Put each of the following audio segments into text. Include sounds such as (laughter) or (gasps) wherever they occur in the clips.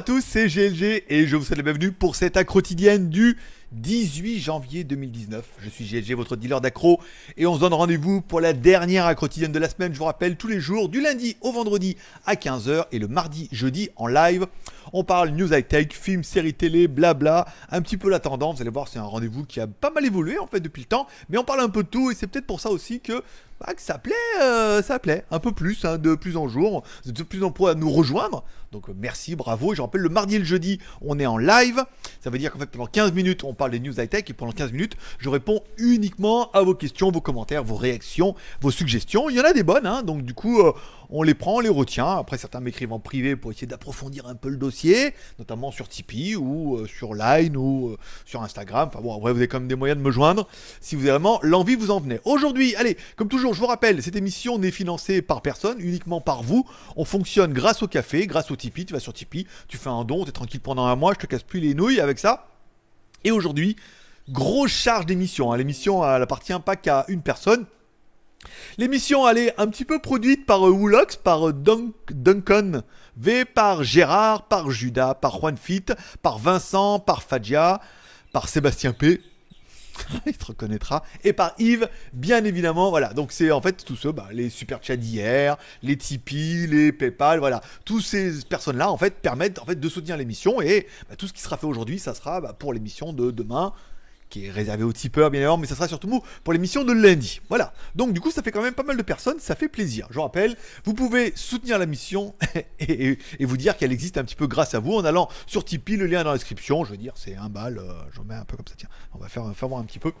À tous, c'est GLG et je vous souhaite la bienvenue pour cette accro du 18 janvier 2019. Je suis GLG, votre dealer d'accro, et on se donne rendez-vous pour la dernière accro de la semaine. Je vous rappelle, tous les jours, du lundi au vendredi à 15h et le mardi, jeudi en live. On parle news high tech, films, séries télé, blabla, un petit peu la tendance. Vous allez voir, c'est un rendez-vous qui a pas mal évolué en fait depuis le temps, mais on parle un peu de tout et c'est peut-être pour ça aussi que bah, ça plaît, euh, ça plaît un peu plus, hein, de plus en jour, de plus en plus à nous rejoindre. Donc euh, merci, bravo. Et je rappelle, le mardi et le jeudi, on est en live. Ça veut dire qu'en fait, pendant 15 minutes, on parle des news high-tech et pendant 15 minutes, je réponds uniquement à vos questions, vos commentaires, vos réactions, vos suggestions. Il y en a des bonnes, hein, donc du coup, euh, on les prend, on les retient. Après, certains m'écrivent en privé pour essayer d'approfondir un peu le dossier, notamment sur Tipeee ou sur Line ou sur Instagram. Enfin bon, après, vous avez quand même des moyens de me joindre si vous avez vraiment l'envie vous en venez. Aujourd'hui, allez, comme toujours, je vous rappelle, cette émission n'est financée par personne, uniquement par vous. On fonctionne grâce au café, grâce au Tipeee. Tu vas sur Tipeee, tu fais un don, tu es tranquille pendant un mois, je te casse plus les nouilles avec ça. Et aujourd'hui, grosse charge d'émission. Hein. L'émission, elle appartient pas qu'à une personne. L'émission, elle est un petit peu produite par euh, Woolox, par euh, Duncan Par Gérard, par Judas, par Juan Fit, par Vincent, par Fadia, par Sébastien P. (laughs) il te reconnaîtra. Et par Yves, bien évidemment. Voilà. Donc c'est en fait tous ceux, bah, les super chats d'hier, les Tipeee, les PayPal, voilà. Tous ces personnes-là, en fait, permettent en fait de soutenir l'émission. Et bah, tout ce qui sera fait aujourd'hui, ça sera bah, pour l'émission de demain qui est réservé aux tipeurs bien évidemment, mais ça sera surtout pour l'émission de lundi. Voilà. Donc du coup, ça fait quand même pas mal de personnes, ça fait plaisir. Je vous rappelle, vous pouvez soutenir la mission (laughs) et, vous dire qu'elle existe un petit peu grâce à vous en allant sur Tipeee, le lien dans la description. Je veux dire, c'est un bal, euh, je mets un peu comme ça. Tiens, on va faire, faire voir un petit peu.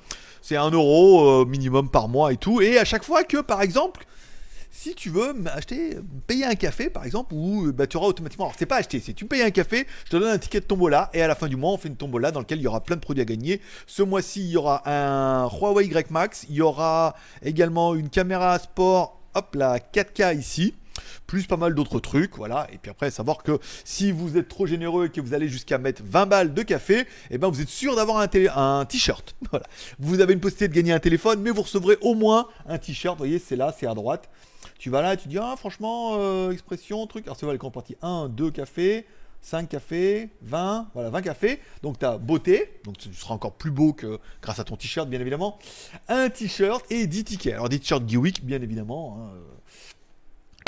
C'est un euro euh, minimum par mois et tout. Et à chaque fois que, par exemple, si tu veux acheter, payer un café par exemple, ou bah, tu auras automatiquement. Alors c'est pas acheter, si tu payes un café, je te donne un ticket de tombola et à la fin du mois on fait une tombola dans lequel il y aura plein de produits à gagner. Ce mois-ci il y aura un Huawei Y Max, il y aura également une caméra sport, hop la 4K ici plus pas mal d'autres trucs, voilà. Et puis après, savoir que si vous êtes trop généreux et que vous allez jusqu'à mettre 20 balles de café, eh ben vous êtes sûr d'avoir un, un t-shirt. (laughs) Voilà. Vous avez une possibilité de gagner un téléphone, mais vous recevrez au moins un t-shirt. Vous voyez, c'est là, c'est à droite. Tu vas là, tu dis, ah, franchement, euh, expression, truc. Alors, c'est vrai, les partie 1, 2 cafés, 5 cafés, 20, voilà, 20 cafés. Donc, tu as beauté, donc tu seras encore plus beau que grâce à ton t-shirt, bien évidemment. Un t-shirt et 10 tickets. Alors, des t-shirts Geewick, bien évidemment. Hein, euh,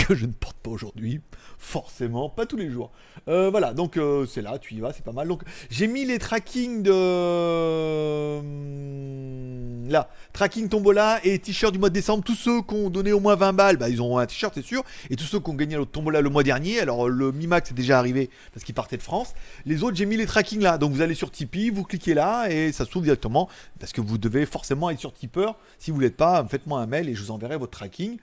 (laughs) que je ne porte pas aujourd'hui, forcément, pas tous les jours. Euh, voilà, donc euh, c'est là, tu y vas, c'est pas mal. Donc j'ai mis les trackings de hum, là, tracking tombola et t-shirt du mois de décembre. Tous ceux qui ont donné au moins 20 balles, bah, ils ont un t-shirt, c'est sûr. Et tous ceux qui ont gagné le tombola le mois dernier, alors le Mi Max est déjà arrivé parce qu'il partait de France. Les autres, j'ai mis les trackings là. Donc vous allez sur Tipeee, vous cliquez là et ça s'ouvre directement parce que vous devez forcément être sur Tipper. Si vous l'êtes pas, faites-moi un mail et je vous enverrai votre tracking.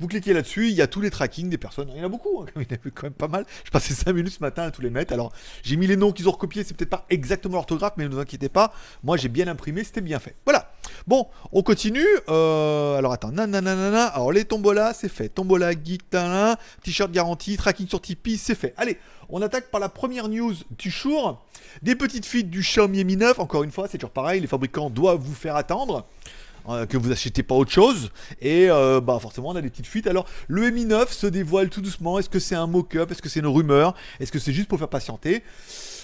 Vous cliquez là-dessus, il y a tous les des personnes. Il y en a beaucoup, hein, (laughs) il y en a quand même pas mal. Je passais 5 minutes ce matin à tous les mettre. Alors, j'ai mis les noms qu'ils ont recopiés, c'est peut-être pas exactement l'orthographe, mais ne vous inquiétez pas. Moi, j'ai bien imprimé, c'était bien fait. Voilà. Bon, on continue. Euh, alors, attends. Nanana. Alors, les tombolas, c'est fait. Tombola, geek, t-shirt garanti, tracking sur Tipeee, c'est fait. Allez, on attaque par la première news du jour. Des petites fuites du Xiaomi Mi 9. Encore une fois, c'est toujours pareil. Les fabricants doivent vous faire attendre. Euh, que vous achetez pas autre chose. Et euh, bah forcément, on a des petites fuites. Alors, le Mi 9 se dévoile tout doucement. Est-ce que c'est un mock-up? Est-ce que c'est une rumeur? Est-ce que c'est juste pour faire patienter?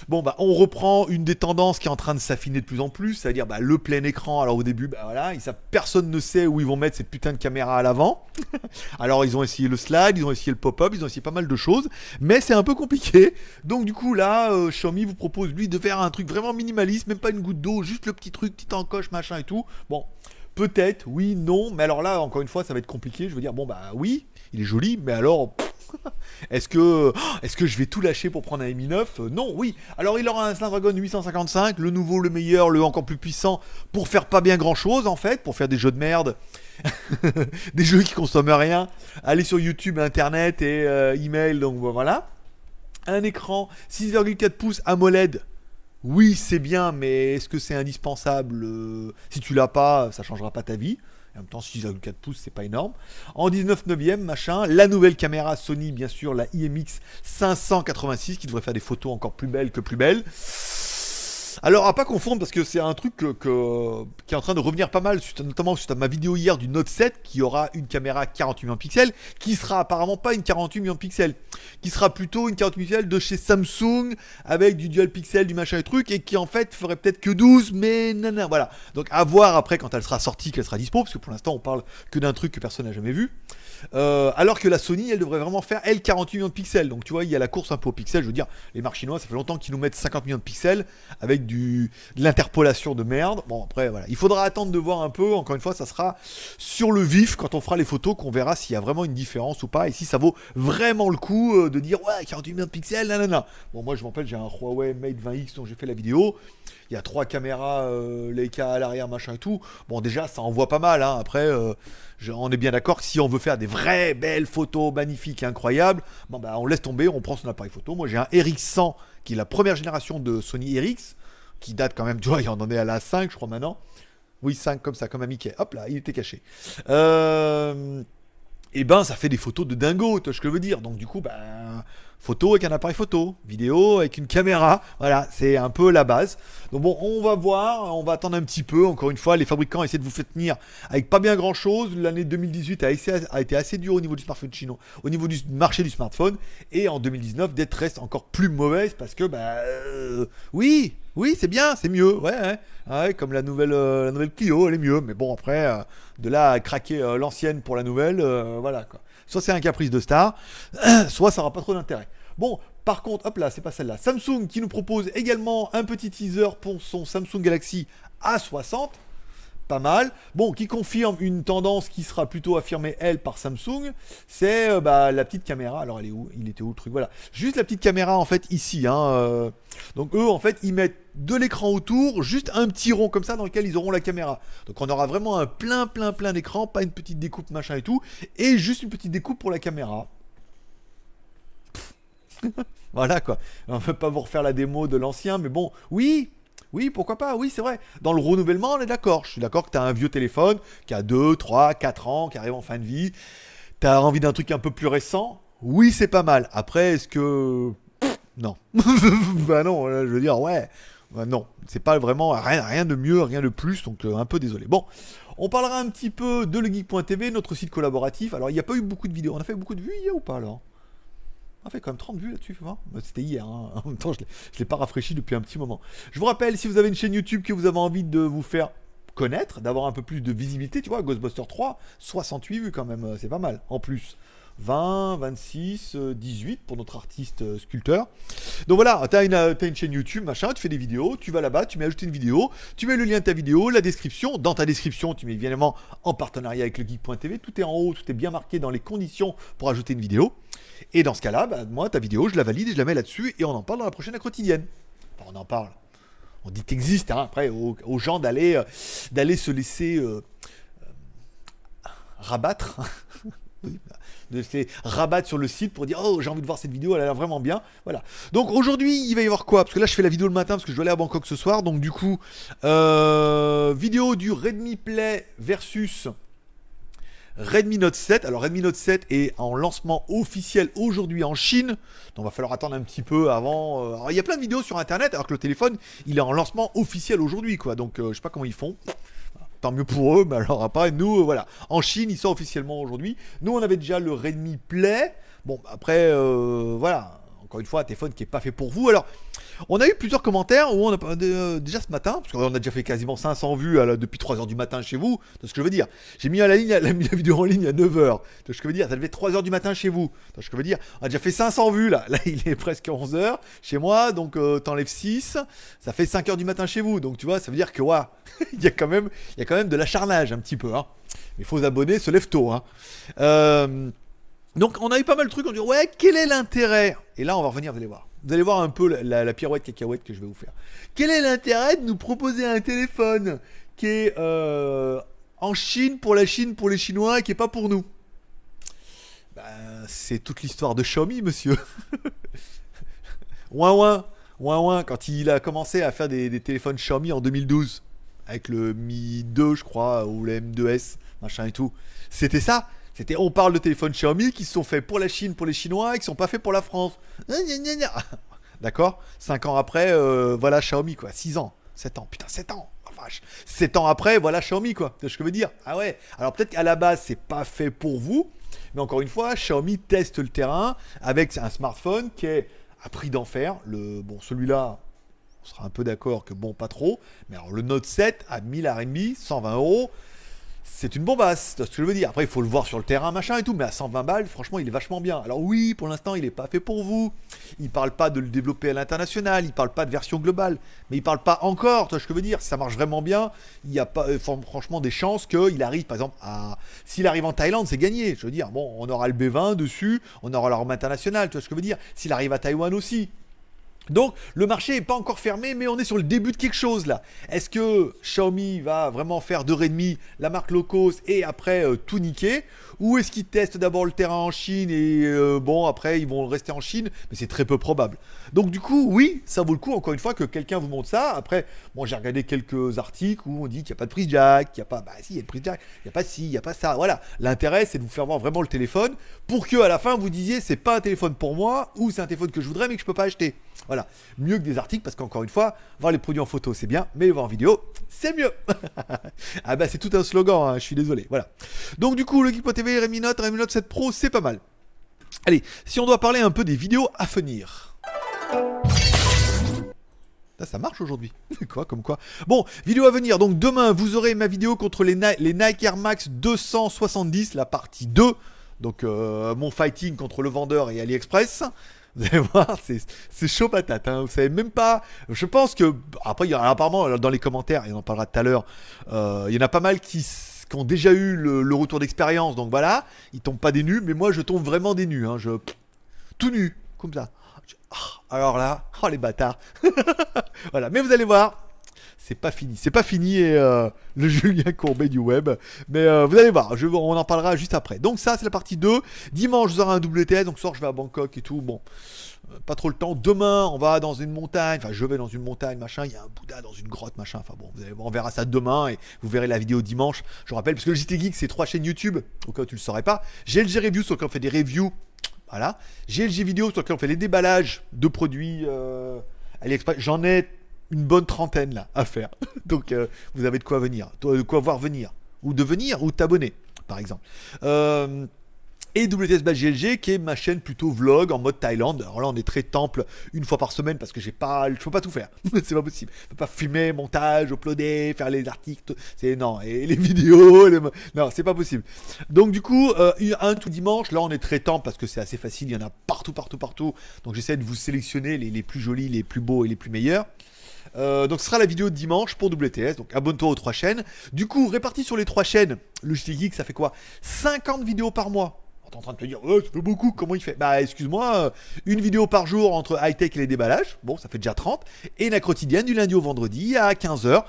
Bon, bah, on reprend une des tendances qui est en train de s'affiner de plus en plus, c'est-à-dire bah, le plein écran. Alors, au début, bah, voilà, ça, personne ne sait où ils vont mettre cette putain de caméra à l'avant. (laughs) Alors, ils ont essayé le slide, ils ont essayé le pop-up, ils ont essayé pas mal de choses, mais c'est un peu compliqué. Donc, du coup, là, euh, Xiaomi vous propose, lui, de faire un truc vraiment minimaliste, même pas une goutte d'eau, juste le petit truc, petit encoche, machin et tout. Bon. Peut-être, oui, non, mais alors là, encore une fois, ça va être compliqué. Je veux dire, bon, bah oui, il est joli, mais alors, (laughs) est-ce que, (gasps) est-ce que je vais tout lâcher pour prendre un Mi 9 euh, Non, oui. Alors, il aura un Snapdragon 855, le nouveau, le meilleur, le encore plus puissant, pour faire pas bien grand-chose, en fait, pour faire des jeux de merde. (laughs) des jeux qui consomment rien. Aller sur YouTube, Internet et euh, email, donc voilà. Un écran 6,4 pouces AMOLED oui, c'est bien, mais est-ce que c'est indispensable euh, Si tu l'as pas, ça changera pas ta vie. En même temps, 6,4 pouces, c'est pas énorme. En 19 neuvième, machin, la nouvelle caméra Sony, bien sûr, la IMX 586, qui devrait faire des photos encore plus belles que plus belles. Alors, à pas confondre, parce que c'est un truc qui est en train de revenir pas mal, notamment suite à ma vidéo hier du Note 7, qui aura une caméra 48 millions de pixels, qui sera apparemment pas une 48 millions de pixels. qui sera plutôt une carte pixel de chez Samsung avec du dual pixel, du machin et truc, et qui en fait ferait peut-être que 12, mais non, voilà. Donc à voir après quand elle sera sortie, qu'elle sera dispo, parce que pour l'instant on parle que d'un truc que personne n'a jamais vu. Euh, alors que la Sony, elle devrait vraiment faire, elle, 48 millions de pixels. Donc tu vois, il y a la course un peu aux pixels. Je veux dire, les marques chinois, ça fait longtemps qu'ils nous mettent 50 millions de pixels avec de l'interpolation de merde. Bon, après, voilà. Il faudra attendre de voir un peu. Encore une fois, ça sera sur le vif quand on fera les photos qu'on verra s'il y a vraiment une différence ou pas. Et si ça vaut vraiment le coup euh, de dire, ouais, 48 millions de pixels, nanana. Bon, moi, je m'appelle, j'ai un Huawei Mate 20X dont j'ai fait la vidéo il y a trois caméras euh, Leica à l'arrière, machin et tout. Bon, déjà, ça envoie pas mal. Hein. Après, euh, on est bien d'accord que si on veut faire des vraies belles photos magnifiques et incroyables, bon, bah, on laisse tomber, on prend son appareil photo. Moi, j'ai un RX100 qui est la première génération de Sony RX, qui date quand même, tu vois, il en est à la 5, je crois maintenant. Oui, 5 comme ça, comme un Mickey. Hop là, il était caché. Euh, et ben, ça fait des photos de dingo, tu vois je veux dire. Donc, du coup, ben photo avec un appareil photo, vidéo avec une caméra. Voilà, c'est un peu la base. Donc bon, on va voir, on va attendre un petit peu. Encore une fois, les fabricants essaient de vous faire tenir avec pas bien grand chose. L'année 2018 a, été assez dure au niveau du smartphone chinois, au niveau du marché du smartphone. Et en 2019, d'être reste encore plus mauvaise parce que, bah, euh, oui, oui, c'est bien, c'est mieux. Ouais, ouais, comme la nouvelle, euh, la nouvelle Clio, elle est mieux. Mais bon, après, euh, de là à craquer l'ancienne pour la nouvelle, voilà quoi. Soit c'est un caprice de star, (clears throat) soit ça n'aura pas trop d'intérêt. Bon, par contre, hop là, c'est pas celle-là. Samsung qui nous propose également un petit teaser pour son Samsung Galaxy A60 pas mal. Bon, qui confirme une tendance qui sera plutôt affirmée, elle, par Samsung, c'est euh, bah, la petite caméra. Alors, elle est où? Il était où le truc? Voilà. Juste la petite caméra, en fait, ici. Hein, euh. Donc, eux, en fait, ils mettent de l'écran autour, juste un petit rond comme ça dans lequel ils auront la caméra. Donc, on aura vraiment un plein, plein, plein d'écran, pas une petite découpe, machin et tout, et juste une petite découpe pour la caméra. (laughs) voilà quoi. On ne peut pas vous refaire la démo de l'ancien, mais bon, oui, oui, pourquoi pas, oui, c'est vrai. Dans le renouvellement, on est d'accord. Je suis d'accord que tu un vieux téléphone qui a 2, 3, 4 ans, qui arrive en fin de vie. Tu as envie d'un truc un peu plus récent? Oui, c'est pas mal. Après, est-ce que. non. (laughs) bah non, je veux dire, ouais. Bah non, c'est pas vraiment rien, rien de mieux, rien de plus, donc euh, un peu désolé. Bon, on parlera un petit peu de legeek.tv, notre site collaboratif. Alors, il n'y a pas eu beaucoup de vidéos. On a fait beaucoup de vues hier ou pas alors? On fait quand même 30 vues là-dessus, bah, C'était hier, hein. (laughs) en même temps je ne l'ai pas rafraîchi depuis un petit moment. Je vous rappelle, si vous avez une chaîne YouTube que vous avez envie de vous faire connaître, d'avoir un peu plus de visibilité, tu vois, Ghostbuster 3, 68 vues quand même, euh, c'est pas mal, en plus. 20, 26, 18 pour notre artiste euh, sculpteur. Donc voilà, tu as, une chaîne YouTube, machin, tu fais des vidéos, tu vas là-bas, tu mets ajouter une vidéo, tu mets le lien de ta vidéo, la description. Dans ta description, tu mets évidemment en partenariat avec le geek.tv, tout est en haut, tout est bien marqué dans les conditions pour ajouter une vidéo. Et dans ce cas-là, bah, moi, ta vidéo, je la valide et je la mets là-dessus et on en parle dans la prochaine quotidienne. Enfin, on en parle. On dit qu'existe, hein, après, aux, gens d'aller euh, d'aller se laisser euh, rabattre. (laughs) de se rabattre sur le site pour dire oh j'ai envie de voir cette vidéo elle a l'air vraiment bien voilà donc aujourd'hui il va y avoir quoi? Parce que là je fais la vidéo le matin parce que je dois aller à Bangkok ce soir donc du coup euh, vidéo du Redmi Play versus Redmi Note 7. Alors Redmi Note 7 est en lancement officiel aujourd'hui en Chine. Donc va falloir attendre un petit peu avant. Euh, alors, il y a plein de vidéos sur internet alors que le téléphone il est en lancement officiel aujourd'hui quoi. Donc euh, je sais pas comment ils font tant mieux pour eux, (laughs) mais alors pas. Nous, euh, voilà. En Chine, il sort officiellement aujourd'hui. Nous, on avait déjà le Redmi Play. Bon, après, euh, voilà. Encore une fois, un téléphone qui n'est pas fait pour vous. Alors, on a eu plusieurs commentaires où on a euh, déjà ce matin, parce qu'on a déjà fait quasiment 500 vues depuis 3h du matin chez vous. C'est ce que je veux dire. J'ai mis la, ligne, (laughs) la, vidéo en ligne à 9h. C'est ce que je veux dire. Ça devait être 3h du matin chez vous. C'est ce que je veux dire. On a déjà fait 500 vues là. (laughs) Là, il est presque 11h chez moi. Donc, euh, t'enlèves 6. Ça fait 5h du matin chez vous. Donc, tu vois, ça veut dire que, ouais, (laughs) il, y a quand même, y a quand même de l'acharnage un petit peu. Hein. Les faux abonnés se lèvent tôt. Hein. Euh, donc, on a eu pas mal de trucs. On dit, ouais, quel est l'intérêt? Et là, on va revenir, vous allez voir. Vous allez voir un peu la, pirouette cacahuète que je vais vous faire. Quel est l'intérêt de nous proposer un téléphone qui est euh, en Chine pour la Chine, pour les Chinois et qui est pas pour nous? Ben, C'est toute l'histoire de Xiaomi, monsieur. (laughs) ouin ouin, ouin ouin, quand il a commencé à faire des, téléphones Xiaomi en 2012, avec le Mi 2, je crois, ou le M2S, machin et tout. C'était ça? On parle de téléphones Xiaomi qui sont faits pour la Chine, pour les Chinois et qui sont pas faits pour la France. (laughs) D'accord? 5 ans après, euh, voilà Xiaomi quoi. 6 ans, 7 ans, putain 7 ans. Vache. 7 ans après, voilà Xiaomi quoi. C'est ce que je veux dire? Ah ouais. Alors peut-être qu'à la base c'est pas fait pour vous. Mais encore une fois, Xiaomi teste le terrain avec un smartphone qui est à prix d'enfer. Le, bon, celui-là, on sera un peu d'accord que bon, pas trop. Mais alors, le Note 7 à 1000 RMB, 120 euros c'est une bombasse, c'est ce que je veux dire. Après, il faut le voir sur le terrain, machin et tout, mais à 120 balles, franchement, il est vachement bien. Alors oui, pour l'instant, il n'est pas fait pour vous. Il parle pas de le développer à l'international, il parle pas de version globale, mais il parle pas encore, tu vois ce que je veux dire. Si ça marche vraiment bien, il y a pas, euh, franchement, des chances qu'il arrive, par exemple, à. S'il arrive en Thaïlande, c'est gagné. Je veux dire, bon, on aura le B20 dessus, on aura l'arme internationale, tu vois ce que je veux dire. S'il arrive à Taïwan aussi, donc le marché n'est pas encore fermé, mais on est sur le début de quelque chose là. Est-ce que Xiaomi va vraiment faire 2,5 la marque low et après euh, tout niquer? Ou est-ce qu'ils testent d'abord le terrain en Chine et euh, bon après ils vont rester en Chine? Mais c'est très peu probable. Donc du coup oui, ça vaut le coup encore une fois que quelqu'un vous montre ça. Après, moi j'ai regardé quelques articles où on dit qu'il n'y a pas de prise jack, qu'il n'y a pas... Bah si, il y a de prise jack, il n'y a pas ci, il n'y a pas ça. Voilà, l'intérêt c'est de vous faire voir vraiment le téléphone pour que à la fin vous disiez c'est pas un téléphone pour moi ou c'est un téléphone que je voudrais mais que je peux pas acheter. Voilà, mieux que des articles parce qu'encore une fois, voir les produits en photo c'est bien, mais les voir en vidéo c'est mieux. (laughs) ah bah c'est tout un slogan, hein, je suis désolé. Voilà. Donc du coup, le Geek.tv, Redmi Note, Redmi Note 7 Pro, c'est pas mal. Allez, si on doit parler un peu des vidéos à venir. ça marche aujourd'hui. (laughs) quoi, comme quoi? Bon, vidéo à venir. Donc demain, vous aurez ma vidéo contre les, les Nike Air Max 270, la partie 2. Donc euh, mon fighting contre le vendeur et AliExpress. Vous allez voir, c'est chaud patate. Hein. Vous savez même pas. Je pense que. Après, apparemment, dans les commentaires, et on en parlera tout à l'heure, euh, il y en a pas mal qui, ont déjà eu le, retour d'expérience. Donc voilà, ils tombent pas des nus, mais moi je tombe vraiment des nus. Hein. Je, tout nu, comme ça. Ah, alors là, oh les bâtards. (laughs) voilà, mais vous allez voir, c'est pas fini. C'est pas fini et euh, le (laughs) Julien Courbet du web. Mais euh, vous allez voir, je, on en parlera juste après. Donc ça, c'est la partie 2. Dimanche, vous aurez un WTS. Donc soir, je vais à Bangkok et tout. Bon, euh, pas trop le temps. Demain, on va dans une montagne. Enfin, je vais dans une montagne, machin. Il y a un Bouddha dans une grotte, machin. Enfin bon, vous allez, on verra ça demain et vous verrez la vidéo dimanche. Je rappelle, parce que le JT Geek, c'est trois chaînes YouTube. Au cas où tu le saurais pas. J'ai le Review sur lequel on fait des reviews. Voilà. J'ai le G Vidéo sur lequel on fait les déballages de produits. J'en ai une bonne trentaine là à faire. (laughs) Donc euh, vous avez de quoi venir, de quoi voir venir, ou de venir, ou t'abonner, par exemple. Euh, et WTS GLG qui est ma chaîne plutôt vlog en mode Thaïlande. Alors là on est très temple une fois par semaine parce que j'ai pas, je peux pas tout faire, (laughs) c'est pas possible. Je peux pas filmer, montage, uploader, faire les articles, c'est non et les (laughs) vidéos, non c'est pas possible. Donc du coup euh, un tout dimanche, là on est très temple parce que c'est assez facile, il y en a partout partout partout. Donc j'essaie de vous sélectionner les, les plus jolis, les plus beaux et les plus meilleurs. Euh, donc ce sera la vidéo de dimanche pour WTS. Donc abonne-toi aux trois chaînes. Du coup, réparti sur les trois chaînes, le Geek, ça fait quoi? 50 vidéos par mois. T'es en train de te dire, oh, ça fait beaucoup, comment il fait? Bah, excuse-moi, euh, une vidéo par jour entre high-tech et les déballages, bon, ça fait déjà 30, et la quotidienne du lundi au vendredi à 15h.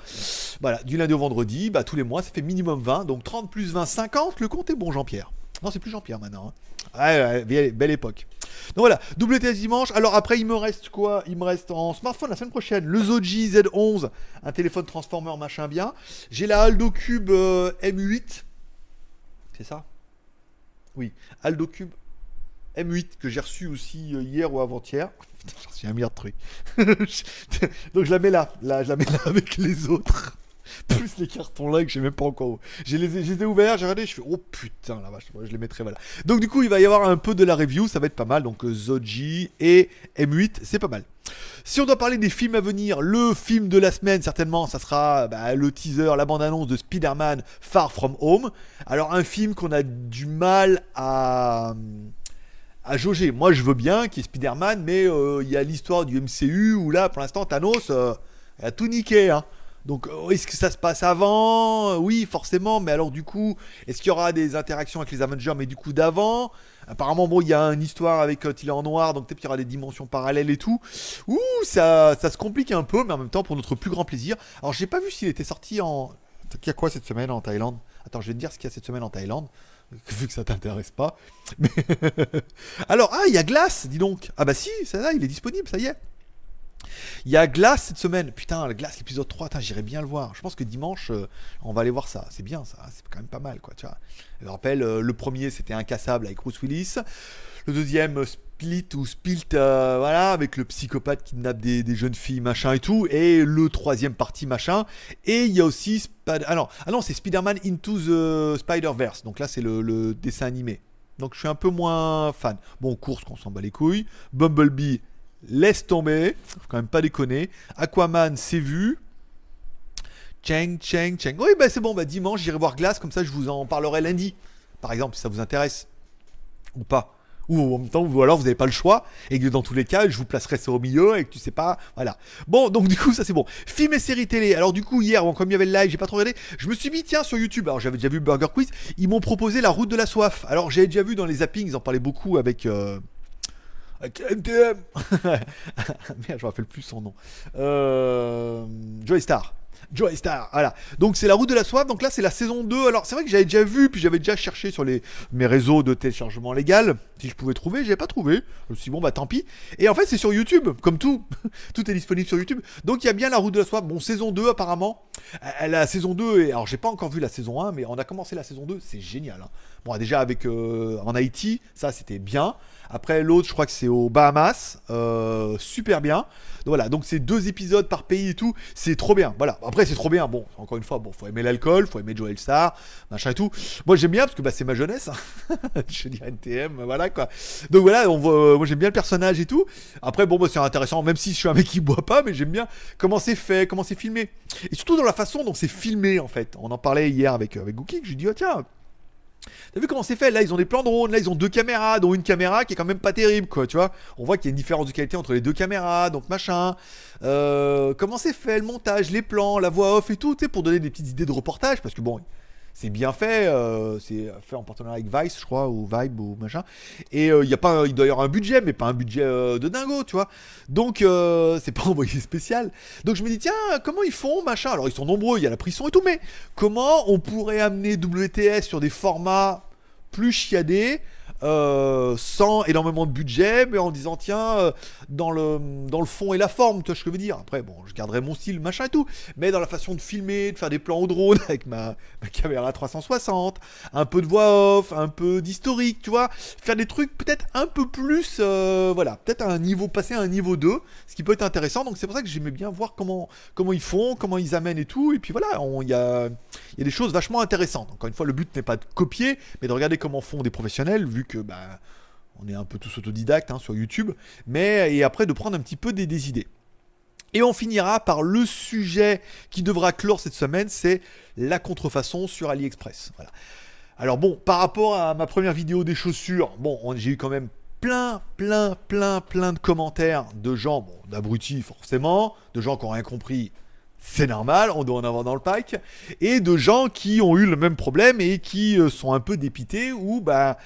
Voilà, du lundi au vendredi, bah, tous les mois, ça fait minimum 20, donc 30 plus 20, 50, le compte est bon, Jean-Pierre. Non, c'est plus Jean-Pierre maintenant. Hein. Ouais, belle époque. Donc voilà, WTS dimanche. Alors après, il me reste quoi? Il me reste en smartphone la semaine prochaine le Zoji Z11, un téléphone transformer machin bien. J'ai la Aldo Cube euh, M8. C'est ça? Oui, Aldo Cube M8 que j'ai reçu aussi euh, hier ou avant-hier. (laughs) J'ai reçu un milliard de. (laughs) Donc je la mets là, là, je la mets là avec les autres. (laughs) plus les cartons là que j'ai même pas encore. J'ai les, ai ouverts, j'ai regardé, je fais oh putain la je les mettrai voilà. Donc du coup il va y avoir un peu de la review, ça va être pas mal. Donc euh, Zoji et M8, c'est pas mal. Si on doit parler des films à venir, le film de la semaine certainement, ça sera bah, le teaser, la bande-annonce de Spider-Man Far From Home. Alors un film qu'on a du mal à à jauger. Moi je veux bien qu'il y ait Spider-Man, mais euh, il y a l'histoire du MCU où là pour l'instant Thanos euh, a tout niqué. Hein. Donc, euh, est-ce que ça se passe avant? Oui, forcément, mais alors du coup, est-ce qu'il y aura des interactions avec les Avengers, mais du coup d'avant? Apparemment, bon, il y a une histoire avec quand il est en noir, donc peut-être qu'il y aura des dimensions parallèles et tout. Ouh, ça, ça se complique un peu, mais en même temps, pour notre plus grand plaisir. Alors, j'ai pas vu s'il était sorti en. Il y a quoi cette semaine en Thaïlande? Attends, je vais te dire ce qu'il y a cette semaine en Thaïlande (laughs) vu que ça t'intéresse pas. (laughs) Mais Alors, ah, il y a Glace, dis donc. Ah bah si, ça il est disponible, ça y est. Il y a Glace cette semaine. Putain, la Glace, l'épisode 3, j'irai bien le voir. Je pense que dimanche, euh, on va aller voir ça. C'est bien ça, c'est quand même pas mal, quoi. Tu vois. Je rappelle, euh, le premier, c'était Incassable avec Bruce Willis. Le deuxième, euh, Split ou Spilt, voilà, avec le psychopathe qui kidnappe des, jeunes filles, machin et tout. Et le troisième partie, machin. Et il y a aussi. ah non, ah non c'est Spider-Man Into the Spider-Verse. Donc là, c'est le, le dessin animé. Donc je suis un peu moins fan. Bon, course, qu'on s'en bat les couilles. Bumblebee, laisse tomber. Faut quand même pas déconner. Aquaman, c'est vu. Cheng, Cheng, Cheng. Oui, bah c'est bon, bah dimanche, j'irai voir Glace, comme ça je vous en parlerai lundi. Par exemple, si ça vous intéresse. Ou pas. Ou en même temps, ou alors vous n'avez pas le choix, et que dans tous les cas, je vous placerai ça au milieu, et que tu sais pas. Voilà. Bon, donc du coup, ça c'est bon. Film et séries télé. Alors du coup, hier, comme il y avait le live, j'ai pas trop regardé. Je me suis mis, tiens, sur YouTube. Alors j'avais déjà vu Burger Quiz. Ils m'ont proposé la route de la soif. Alors j'ai déjà vu dans les zappings, ils en parlaient beaucoup avec. Euh... avec MTM (laughs) Merde, je me rappelle plus son nom. Euh... Joy Star. Joy Star, voilà. Donc c'est la route de la soif. Donc là c'est la saison 2. Alors c'est vrai que j'avais déjà vu, puis j'avais déjà cherché sur les, mes réseaux de téléchargement légal si je pouvais trouver. J'avais pas trouvé. Je me suis dit, bon bah tant pis. Et en fait c'est sur YouTube, comme tout. (laughs) tout est disponible sur YouTube. Donc il y a bien la route de la soif. Bon saison 2 apparemment. La saison 2, et alors j'ai pas encore vu la saison 1, mais on a commencé la saison 2. C'est génial. Hein. Bon déjà avec euh, en Haïti, ça c'était bien. Après, l'autre, je crois que c'est aux Bahamas. Euh, super bien. Voilà, donc c'est deux épisodes par pays et tout. C'est trop bien. Voilà. Après, c'est trop bien. Bon, encore une fois, bon, faut aimer l'alcool, faut aimer Joel Star, machin et tout. Moi, j'aime bien parce que bah, c'est ma jeunesse. Hein. (laughs) je dis NTM, voilà quoi. Donc voilà, on voit, euh, moi j'aime bien le personnage et tout. Après, bon, c'est intéressant, même si je suis un mec qui boit pas, mais j'aime bien comment c'est fait, comment c'est filmé. Et surtout dans la façon dont c'est filmé en fait. On en parlait hier avec, avec Gookie, je dis, oh tiens T'as vu comment c'est fait? Là, ils ont des plans de drone, là, ils ont deux caméras, dont une caméra qui est quand même pas terrible, quoi, tu vois. On voit qu'il y a une différence de qualité entre les deux caméras, donc machin. Euh, comment c'est fait, le montage, les plans, la voix off et tout, tu sais, pour donner des petites idées de reportage, parce que bon, c'est bien fait, euh, c'est fait en partenariat avec Vice, je crois, ou Vibe, ou machin. Et il euh, y a pas, il doit y avoir un budget, mais pas un budget euh, de dingo, tu vois. Donc (laughs) c'est pas envoyé spécial. Donc je me dis tiens, comment ils font, machin? Alors ils sont nombreux, il y a la pression et tout, mais comment on pourrait amener WTS sur des formats plus chiadés euh, sans énormément de budget, mais en disant tiens, euh, dans, le, dans le fond et la forme, tu vois ce que je veux dire. Après, bon, je garderai mon style, machin et tout, mais dans la façon de filmer, de faire des plans au drone (laughs) avec ma, caméra 360, un peu de voix off, un peu d'historique, tu vois, faire des trucs peut-être un peu plus, euh, voilà, peut-être un niveau, passer à un niveau 2, ce qui peut être intéressant. Donc c'est pour ça que j'aimais bien voir comment, comment ils font, comment ils amènent et tout. Et puis voilà, il y a, y a des choses vachement intéressantes. Encore une fois, le but n'est pas de copier, mais de regarder comment font des professionnels, vu que bah, on est un peu tous autodidactes hein, sur YouTube, mais et après de prendre un petit peu des, idées. Et on finira par le sujet qui devra clore cette semaine, c'est la contrefaçon sur AliExpress. Alors bon, par rapport à ma première vidéo des chaussures, bon, j'ai eu quand même plein, plein, plein, plein de commentaires de gens, bon, d'abrutis forcément, de gens qui n'ont rien compris c'est normal, on doit en avoir dans le pack, et de gens qui ont eu le même problème et qui euh, sont un peu dépités ou bah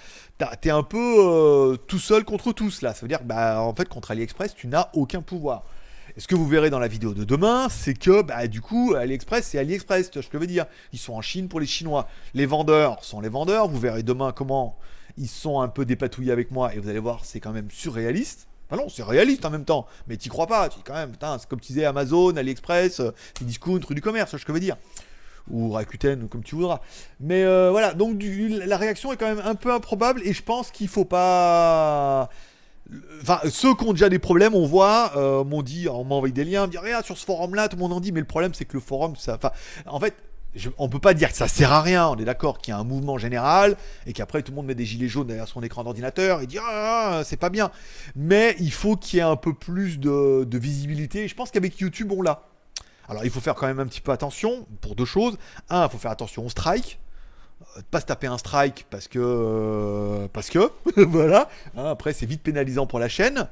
t'es un peu euh, tout seul contre tous là. Ça veut dire bah en fait contre AliExpress tu n'as aucun pouvoir. Et ce que vous verrez dans la vidéo de demain, c'est que bah du coup AliExpress c'est AliExpress, tu vois ce que je veux dire. Ils sont en Chine pour les Chinois. Les vendeurs sont les vendeurs. Vous verrez demain comment ils sont un peu dépatouillés avec moi et vous allez voir c'est quand même surréaliste. Ah non, c'est réaliste en même temps, mais t'y crois pas, tu quand même, c'est comme tu disais Amazon, AliExpress, euh, discount, rue du commerce, je veux dire. Ou Rakuten, ou comme tu voudras. Mais euh, voilà, donc la réaction est quand même un peu improbable et je pense qu'il faut pas. Enfin, ceux qui ont déjà des problèmes, on voit, euh, m'ont dit, on m'a envoyé des liens, me dit regarde sur ce forum-là, tout le monde en dit, mais le problème c'est que le forum, ça, enfin, en fait, on peut pas dire que ça sert à rien. On est d'accord qu'il y a un mouvement général et qu'après tout le monde met des gilets jaunes derrière son écran d'ordinateur et dit ah, c'est pas bien. Mais il faut qu'il y ait un peu plus de, visibilité. je pense qu'avec YouTube on l'a. Alors il faut faire quand même un petit peu attention pour deux choses. Un, il faut faire attention au strike. Euh, pas se taper un strike parce que euh, parce que (laughs) voilà. Hein, après c'est vite pénalisant pour la chaîne.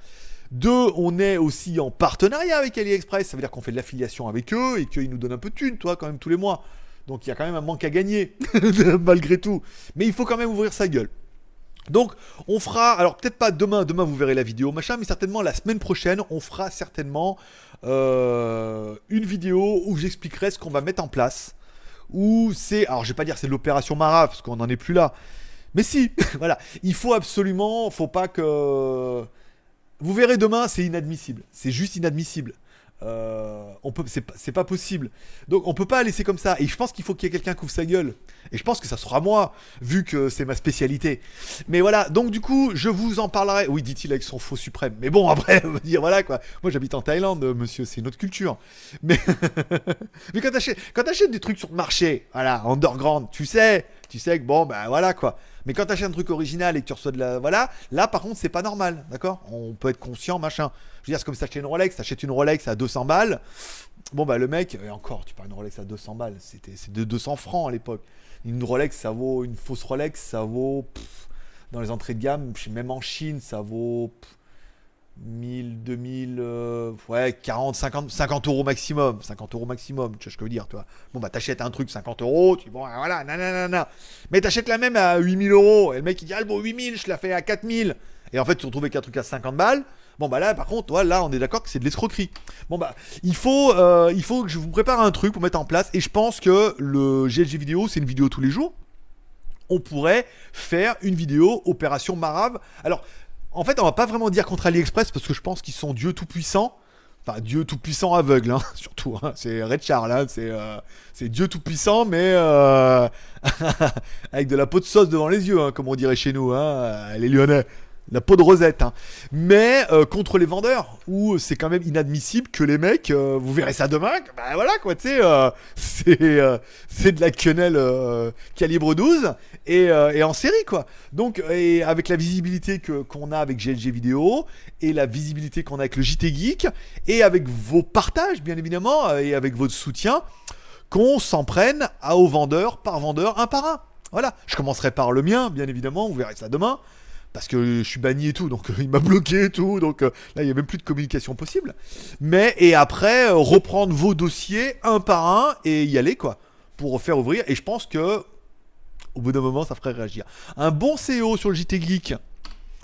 Deux, on est aussi en partenariat avec AliExpress, ça veut dire qu'on fait de l'affiliation avec eux et qu'ils nous donnent un peu de thunes, toi, quand même, tous les mois. Donc il y a quand même un manque à gagner, (laughs) malgré tout. Mais il faut quand même ouvrir sa gueule. Donc on fera, alors peut-être pas demain, demain vous verrez la vidéo, machin, mais certainement la semaine prochaine, on fera certainement euh, une vidéo où j'expliquerai ce qu'on va mettre en place. Où c'est, alors je vais pas dire c'est l'opération Mara, parce qu'on n'en est plus là. Mais si, (laughs) voilà, il faut absolument, faut pas que... Vous verrez demain, c'est inadmissible. C'est juste inadmissible. Euh, on peut, c'est pas, possible. Donc on peut pas laisser comme ça. Et je pense qu'il faut qu'il y ait quelqu'un qui ouvre sa gueule. Et je pense que ça sera moi, vu que c'est ma spécialité. Mais voilà, donc du coup, je vous en parlerai. Oui, dit-il avec son faux suprême. Mais bon, après, on va dire voilà quoi. Moi j'habite en Thaïlande, monsieur, c'est une autre culture. Mais, (laughs) mais quand t'achètes, quand des trucs sur le marché, voilà, underground, tu sais, tu sais que bon, ben voilà quoi. Mais quand t'achètes un truc original et que tu reçois de la. Voilà, là par contre, c'est pas normal, d'accord? On peut être conscient, machin. Je veux dire, c'est comme si t'achetais une Rolex, t'achètes une Rolex à 200 balles. Bon, bah le mec, et encore, tu parles d'une Rolex à 200 balles, c'était c'est de 200 francs à l'époque. Une Rolex, ça vaut. Une fausse Rolex, ça vaut. dans les entrées de gamme, même en Chine, ça vaut. 1000, 2000, euh, ouais, 40, 50, 50 euros maximum. 50 euros maximum, tu vois ce que je veux dire, toi. Bon, bah, t'achètes un truc 50 euros, tu dis, bon, voilà, nanana. Mais t'achètes la même à 8000 euros. Et le mec, il dit, ah, bon, 8000, je la fais à 4000. Et en fait, tu retrouves avec un truc à 50 balles. Bon, bah là, par contre, toi, là, on est d'accord que c'est de l'escroquerie. Bon, bah, il faut, euh, il faut que je vous prépare un truc pour mettre en place. Et je pense que le GLG vidéo, c'est une vidéo tous les jours. On pourrait faire une vidéo opération Marave. Alors, en fait, on va pas vraiment dire contre AliExpress parce que je pense qu'ils sont Dieu tout-puissant. Enfin, Dieu tout-puissant aveugle, hein, (laughs) surtout. Hein. C'est Red Charles, hein, euh, c'est Dieu tout-puissant, mais euh, (laughs) avec de la peau de sauce devant les yeux, comme on dirait chez nous, les Lyonnais la peau de rosette. Hein. Mais euh, contre les vendeurs, où c'est quand même inadmissible que les mecs, euh, vous verrez ça demain, bah voilà quoi, (laughs) euh, c'est de la quenelle calibre 12 et, en série quoi. Donc, avec la visibilité qu'on a avec GLG Vidéo et la visibilité qu'on a avec le JT Geek et avec vos partages bien évidemment et avec votre soutien, qu'on s'en prenne à aux vendeurs par vendeur un par un. Voilà, je commencerai par le mien, bien évidemment, vous verrez ça demain parce que je suis banni et tout, donc (laughs) il m'a bloqué et tout, donc euh, là il n'y a même plus de communication possible. Mais et après euh, reprendre vos dossiers un par un et y aller quoi, pour faire ouvrir. Et je pense que au bout d'un moment ça ferait réagir. Un bon CEO sur le JT Geek,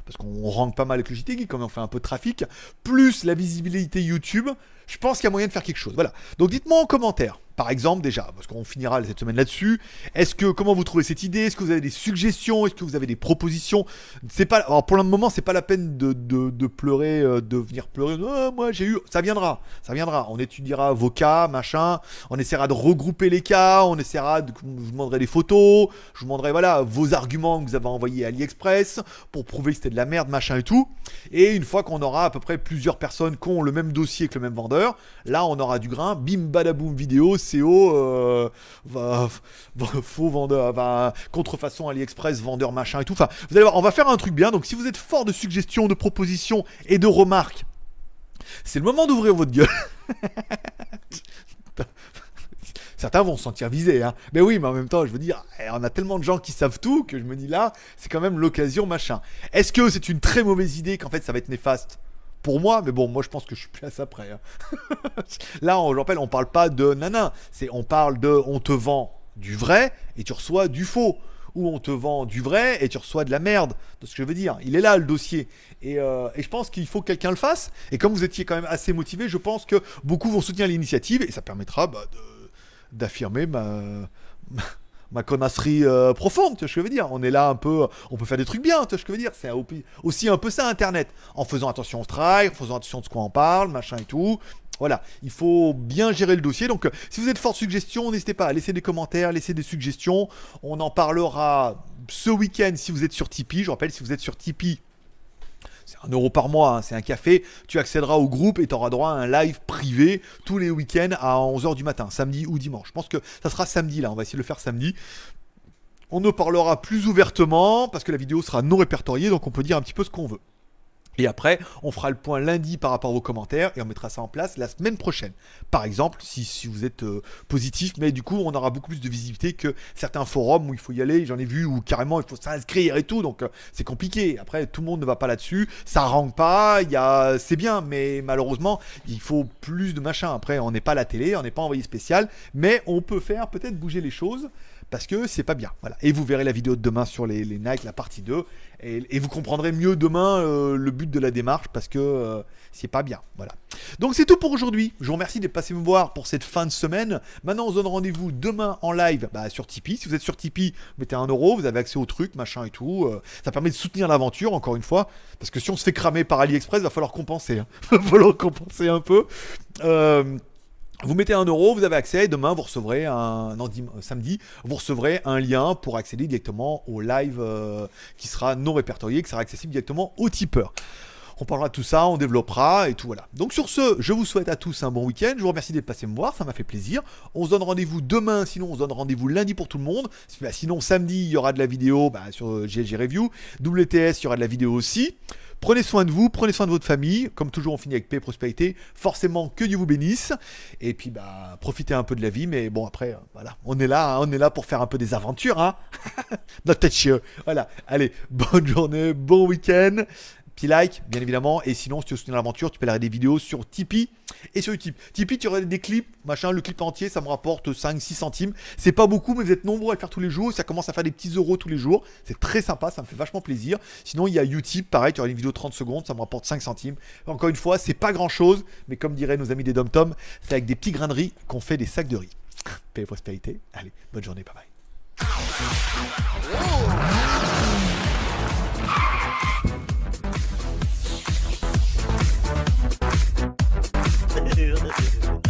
parce qu'on rank pas mal avec le JT Geek, comme on fait un peu de trafic, plus la visibilité YouTube, je pense qu'il y a moyen de faire quelque chose. Voilà. Donc dites-moi en commentaire par exemple déjà, parce qu'on finira cette semaine là-dessus. Est-ce que comment vous trouvez cette idée? Est-ce que vous avez des suggestions? Est-ce que vous avez des propositions? C'est pas, alors pour le moment, c'est pas la peine de, pleurer, euh, de venir pleurer. Oh, moi j'ai eu, ça viendra, ça viendra. On étudiera vos cas, machin. On essaiera de regrouper les cas. On essaiera de, vous demanderai des photos. Je vous demanderai voilà vos arguments que vous avez envoyés à AliExpress pour prouver que c'était de la merde, machin et tout. Et une fois qu'on aura à peu près plusieurs personnes qui ont le même dossier que le même vendeur, là on aura du grain. Bim badaboum vidéo CO, euh, faux vendeur, contrefaçon AliExpress, vendeur machin et tout. Enfin, vous allez voir, on va faire un truc bien. Donc, si vous êtes fort de suggestions, de propositions et de remarques, c'est le moment d'ouvrir votre gueule. (laughs) Certains vont se sentir visés, hein. Mais oui, mais en même temps, je veux dire, eh, on a tellement de gens qui savent tout que je me dis là, c'est quand même l'occasion, machin. Est-ce que c'est une très mauvaise idée qu'en fait ça va être néfaste? Pour moi, mais bon, moi je pense que je suis plus à ça près. Hein. (laughs) Là, on, je rappelle, on parle pas de nana, c'est on parle de on te vend du vrai et tu reçois du faux. Ou on te vend du vrai et tu reçois de la merde. De ce que je veux dire. Il est là le dossier. Et, euh, je pense qu'il faut que quelqu'un le fasse. Et comme vous étiez quand même assez motivé, je pense que beaucoup vont soutenir l'initiative et ça permettra bah, d'affirmer ma connasserie euh, profonde, tu vois ce que je veux dire. On est là un peu, on peut faire des trucs bien, tu vois ce que je veux dire. C'est aussi un peu ça Internet, en faisant attention au strike, en faisant attention de ce qu'on parle, machin et tout. Voilà, il faut bien gérer le dossier. Donc, euh, si vous êtes fort de suggestions, n'hésitez pas à laisser des commentaires, laisser des suggestions. On en parlera ce week-end si vous êtes sur Tipeee. Je rappelle, si vous êtes sur Tipeee, c'est un euro par mois, hein, c'est un café. Tu accéderas au groupe et tu auras droit à un live privé tous les week-ends à 11h du matin, samedi ou dimanche. Je pense que ça sera samedi là, on va essayer de le faire samedi. On en parlera plus ouvertement parce que la vidéo sera non répertoriée, donc on peut dire un petit peu ce qu'on veut. Et après, on fera le point lundi par rapport aux commentaires et on mettra ça en place la semaine prochaine. Par exemple, si, vous êtes euh, positif, mais du coup, on aura beaucoup plus de visibilité que certains forums où il faut y aller. J'en ai vu où carrément il faut s'inscrire et tout, donc euh, c'est compliqué. Après, tout le monde ne va pas là-dessus. Ça rank pas, c'est bien, mais malheureusement, il faut plus de machin. Après, on n'est pas la télé, on n'est pas envoyé spécial, mais on peut faire peut-être bouger les choses parce que c'est pas bien. Voilà. Et vous verrez la vidéo de demain sur les, les Nike, la partie 2, et, vous comprendrez mieux demain euh, le but de la démarche parce que euh, c'est pas bien. Voilà. Donc c'est tout pour aujourd'hui. Je vous remercie d'être passé me voir pour cette fin de semaine. Maintenant, on se donne rendez-vous demain en live bah, sur Tipeee. Si vous êtes sur Tipeee, mettez un euro, vous avez accès au truc, machin et tout. Euh, ça permet de soutenir l'aventure, encore une fois, parce que si on se fait cramer par AliExpress, va falloir compenser. Hein. (laughs) va falloir compenser un peu. Euh, vous mettez un euro, vous avez accès. Demain, vous recevrez un non, samedi, vous recevrez un lien pour accéder directement au live euh, qui sera non répertorié, qui sera accessible directement au tipeur. On parlera de tout ça, on développera et tout voilà. Donc sur ce, je vous souhaite à tous un bon week-end. Je vous remercie d'être passé me voir, ça m'a fait plaisir. On se donne rendez-vous demain, sinon on se donne rendez-vous lundi pour tout le monde. Sinon samedi, il y aura de la vidéo bah, sur GLG Review. WTS, il y aura de la vidéo aussi. Prenez soin de vous, prenez soin de votre famille. Comme toujours, on finit avec paix et prospérité. Forcément, que Dieu vous bénisse. Et puis, bah, profitez un peu de la vie. Mais bon, après, euh, voilà, on est là, hein. on est là pour faire un peu des aventures, hein. (laughs) Notre tête. Voilà. Allez, bonne journée, bon week-end like, bien évidemment. Et sinon, si tu veux soutenir l'aventure, tu peux regarder des vidéos sur Tipeee et sur YouTube. Tipeee, tu aurais des clips, machin, le clip entier, ça me rapporte 5-6 centimes. C'est pas beaucoup, mais vous êtes nombreux à le faire tous les jours. Ça commence à faire des petits euros tous les jours. C'est très sympa, ça me fait vachement plaisir. Sinon, il y a YouTube, pareil, tu aurais une vidéo de 30 secondes, ça me rapporte 5 centimes. Encore une fois, c'est pas grand chose, mais comme diraient nos amis des Dom Tom, c'est avec des petits grains de riz qu'on fait des sacs de riz. Paix et prospérité. Allez, bonne journée, bye bye.